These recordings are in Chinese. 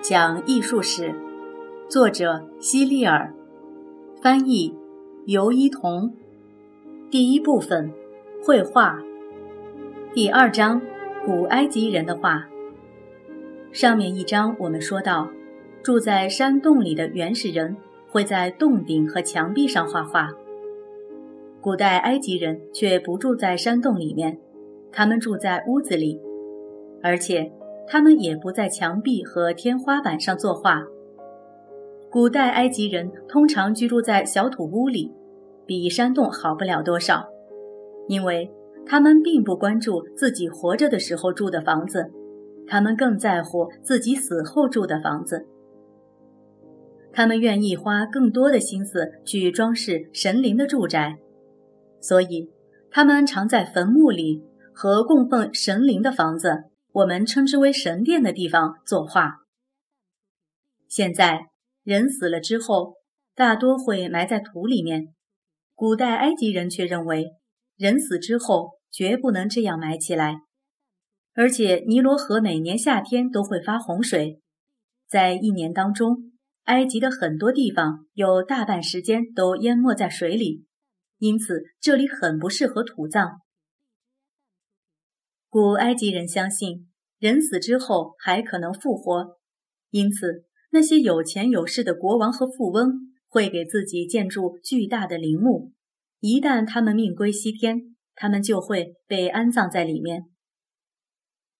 讲艺术史，作者希利尔，翻译尤一彤。第一部分，绘画。第二章，古埃及人的画。上面一章我们说到，住在山洞里的原始人会在洞顶和墙壁上画画。古代埃及人却不住在山洞里面，他们住在屋子里，而且。他们也不在墙壁和天花板上作画。古代埃及人通常居住在小土屋里，比山洞好不了多少，因为他们并不关注自己活着的时候住的房子，他们更在乎自己死后住的房子。他们愿意花更多的心思去装饰神灵的住宅，所以他们常在坟墓里和供奉神灵的房子。我们称之为神殿的地方作画。现在人死了之后，大多会埋在土里面。古代埃及人却认为，人死之后绝不能这样埋起来。而且尼罗河每年夏天都会发洪水，在一年当中，埃及的很多地方有大半时间都淹没在水里，因此这里很不适合土葬。古埃及人相信，人死之后还可能复活，因此那些有钱有势的国王和富翁会给自己建筑巨大的陵墓。一旦他们命归西天，他们就会被安葬在里面。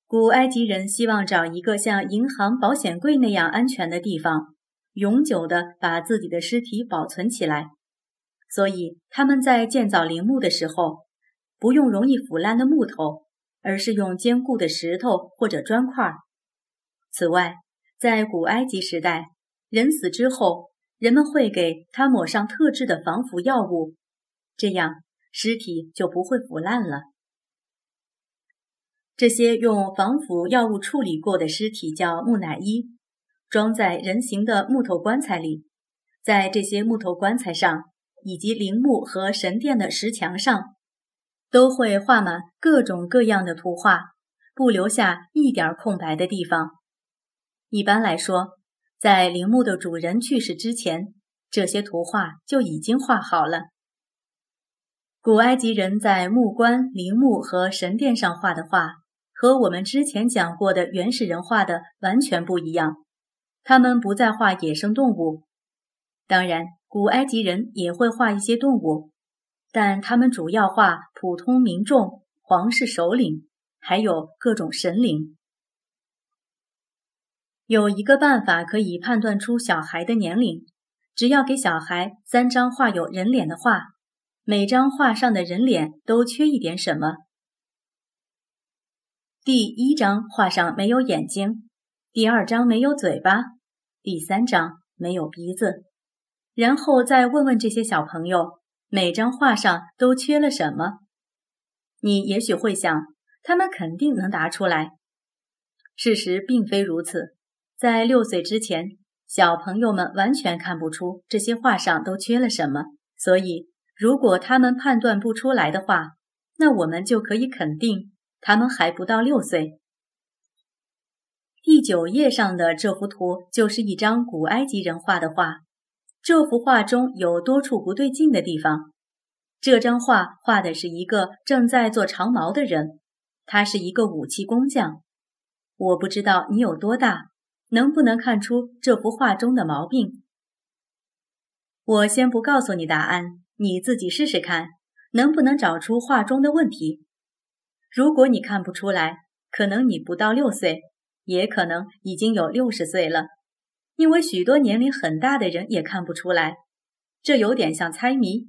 古埃及人希望找一个像银行保险柜那样安全的地方，永久地把自己的尸体保存起来，所以他们在建造陵墓的时候，不用容易腐烂的木头。而是用坚固的石头或者砖块。此外，在古埃及时代，人死之后，人们会给他抹上特制的防腐药物，这样尸体就不会腐烂了。这些用防腐药物处理过的尸体叫木乃伊，装在人形的木头棺材里，在这些木头棺材上以及陵墓和神殿的石墙上。都会画满各种各样的图画，不留下一点空白的地方。一般来说，在陵墓的主人去世之前，这些图画就已经画好了。古埃及人在木棺、陵墓和神殿上画的画，和我们之前讲过的原始人画的完全不一样。他们不再画野生动物，当然，古埃及人也会画一些动物。但他们主要画普通民众、皇室首领，还有各种神灵。有一个办法可以判断出小孩的年龄，只要给小孩三张画有人脸的画，每张画上的人脸都缺一点什么。第一张画上没有眼睛，第二张没有嘴巴，第三张没有鼻子，然后再问问这些小朋友。每张画上都缺了什么？你也许会想，他们肯定能答出来。事实并非如此，在六岁之前，小朋友们完全看不出这些画上都缺了什么。所以，如果他们判断不出来的话，那我们就可以肯定他们还不到六岁。第九页上的这幅图就是一张古埃及人画的画。这幅画中有多处不对劲的地方。这张画画的是一个正在做长矛的人，他是一个武器工匠。我不知道你有多大，能不能看出这幅画中的毛病？我先不告诉你答案，你自己试试看，能不能找出画中的问题。如果你看不出来，可能你不到六岁，也可能已经有六十岁了。因为许多年龄很大的人也看不出来，这有点像猜谜。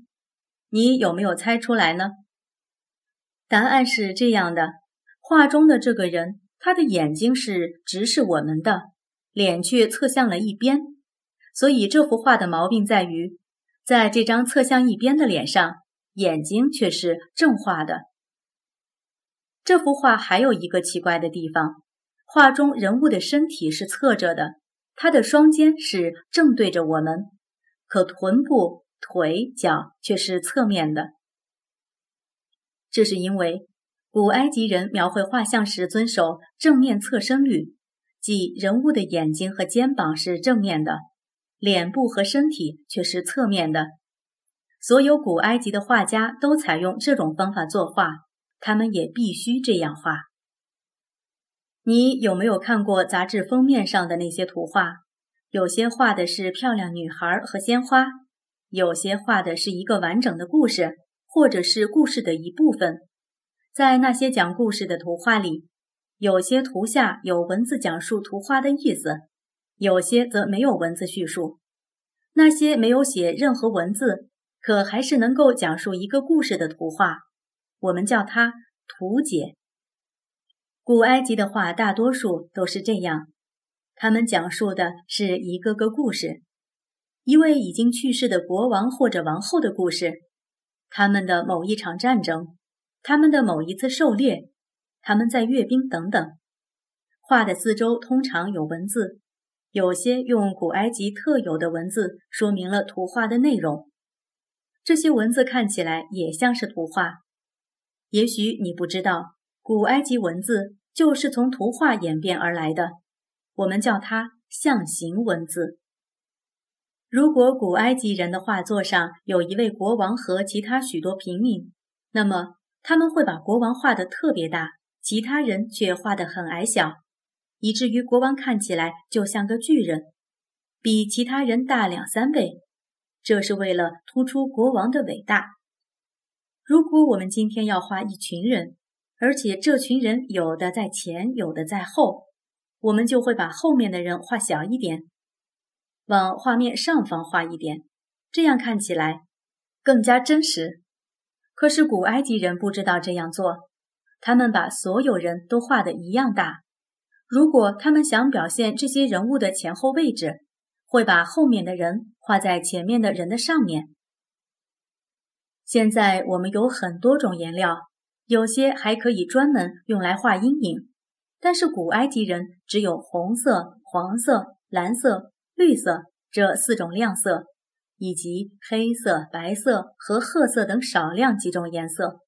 你有没有猜出来呢？答案是这样的：画中的这个人，他的眼睛是直视我们的，脸却侧向了一边。所以这幅画的毛病在于，在这张侧向一边的脸上，眼睛却是正画的。这幅画还有一个奇怪的地方：画中人物的身体是侧着的。他的双肩是正对着我们，可臀部、腿、脚却是侧面的。这是因为古埃及人描绘画像时遵守正面侧身律，即人物的眼睛和肩膀是正面的，脸部和身体却是侧面的。所有古埃及的画家都采用这种方法作画，他们也必须这样画。你有没有看过杂志封面上的那些图画？有些画的是漂亮女孩和鲜花，有些画的是一个完整的故事，或者是故事的一部分。在那些讲故事的图画里，有些图下有文字讲述图画的意思，有些则没有文字叙述。那些没有写任何文字，可还是能够讲述一个故事的图画，我们叫它图解。古埃及的画大多数都是这样，他们讲述的是一个个故事，一位已经去世的国王或者王后的故事，他们的某一场战争，他们的某一次狩猎，他们在阅兵等等。画的四周通常有文字，有些用古埃及特有的文字说明了图画的内容。这些文字看起来也像是图画。也许你不知道，古埃及文字。就是从图画演变而来的，我们叫它象形文字。如果古埃及人的画作上有一位国王和其他许多平民，那么他们会把国王画得特别大，其他人却画得很矮小，以至于国王看起来就像个巨人，比其他人大两三倍。这是为了突出国王的伟大。如果我们今天要画一群人，而且这群人有的在前，有的在后，我们就会把后面的人画小一点，往画面上方画一点，这样看起来更加真实。可是古埃及人不知道这样做，他们把所有人都画的一样大。如果他们想表现这些人物的前后位置，会把后面的人画在前面的人的上面。现在我们有很多种颜料。有些还可以专门用来画阴影，但是古埃及人只有红色、黄色、蓝色、绿色这四种亮色，以及黑色、白色和褐色等少量几种颜色。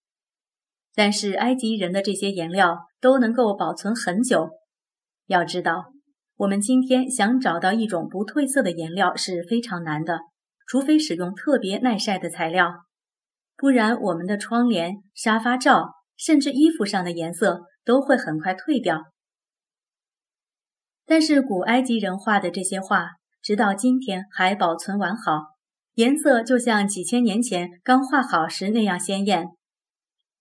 但是埃及人的这些颜料都能够保存很久。要知道，我们今天想找到一种不褪色的颜料是非常难的，除非使用特别耐晒的材料。不然，我们的窗帘、沙发罩，甚至衣服上的颜色都会很快褪掉。但是，古埃及人画的这些画，直到今天还保存完好，颜色就像几千年前刚画好时那样鲜艳。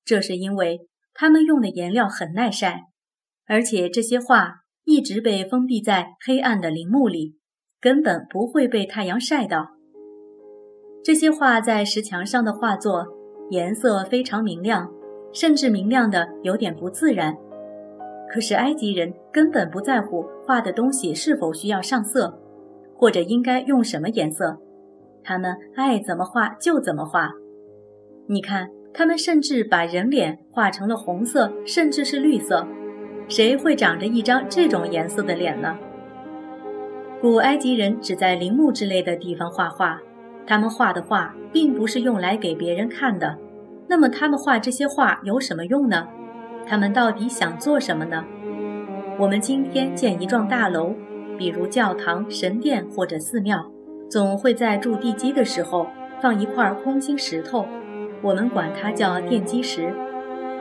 这是因为他们用的颜料很耐晒，而且这些画一直被封闭在黑暗的陵墓里，根本不会被太阳晒到。这些画在石墙上的画作，颜色非常明亮，甚至明亮的有点不自然。可是埃及人根本不在乎画的东西是否需要上色，或者应该用什么颜色，他们爱怎么画就怎么画。你看，他们甚至把人脸画成了红色，甚至是绿色。谁会长着一张这种颜色的脸呢？古埃及人只在陵墓之类的地方画画。他们画的画并不是用来给别人看的，那么他们画这些画有什么用呢？他们到底想做什么呢？我们今天建一幢大楼，比如教堂、神殿或者寺庙，总会在筑地基的时候放一块空心石头，我们管它叫奠基石。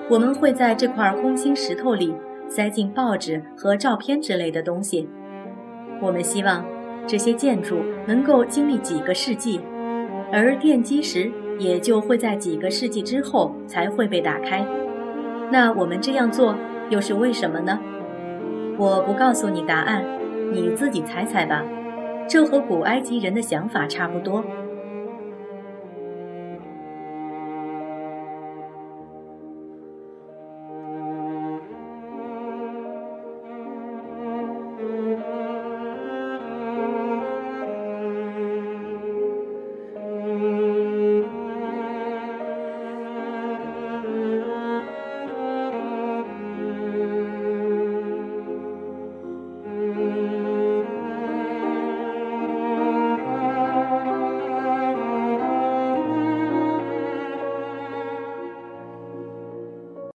我们会在这块空心石头里塞进报纸和照片之类的东西。我们希望这些建筑能够经历几个世纪。而奠基石也就会在几个世纪之后才会被打开。那我们这样做又是为什么呢？我不告诉你答案，你自己猜猜吧。这和古埃及人的想法差不多。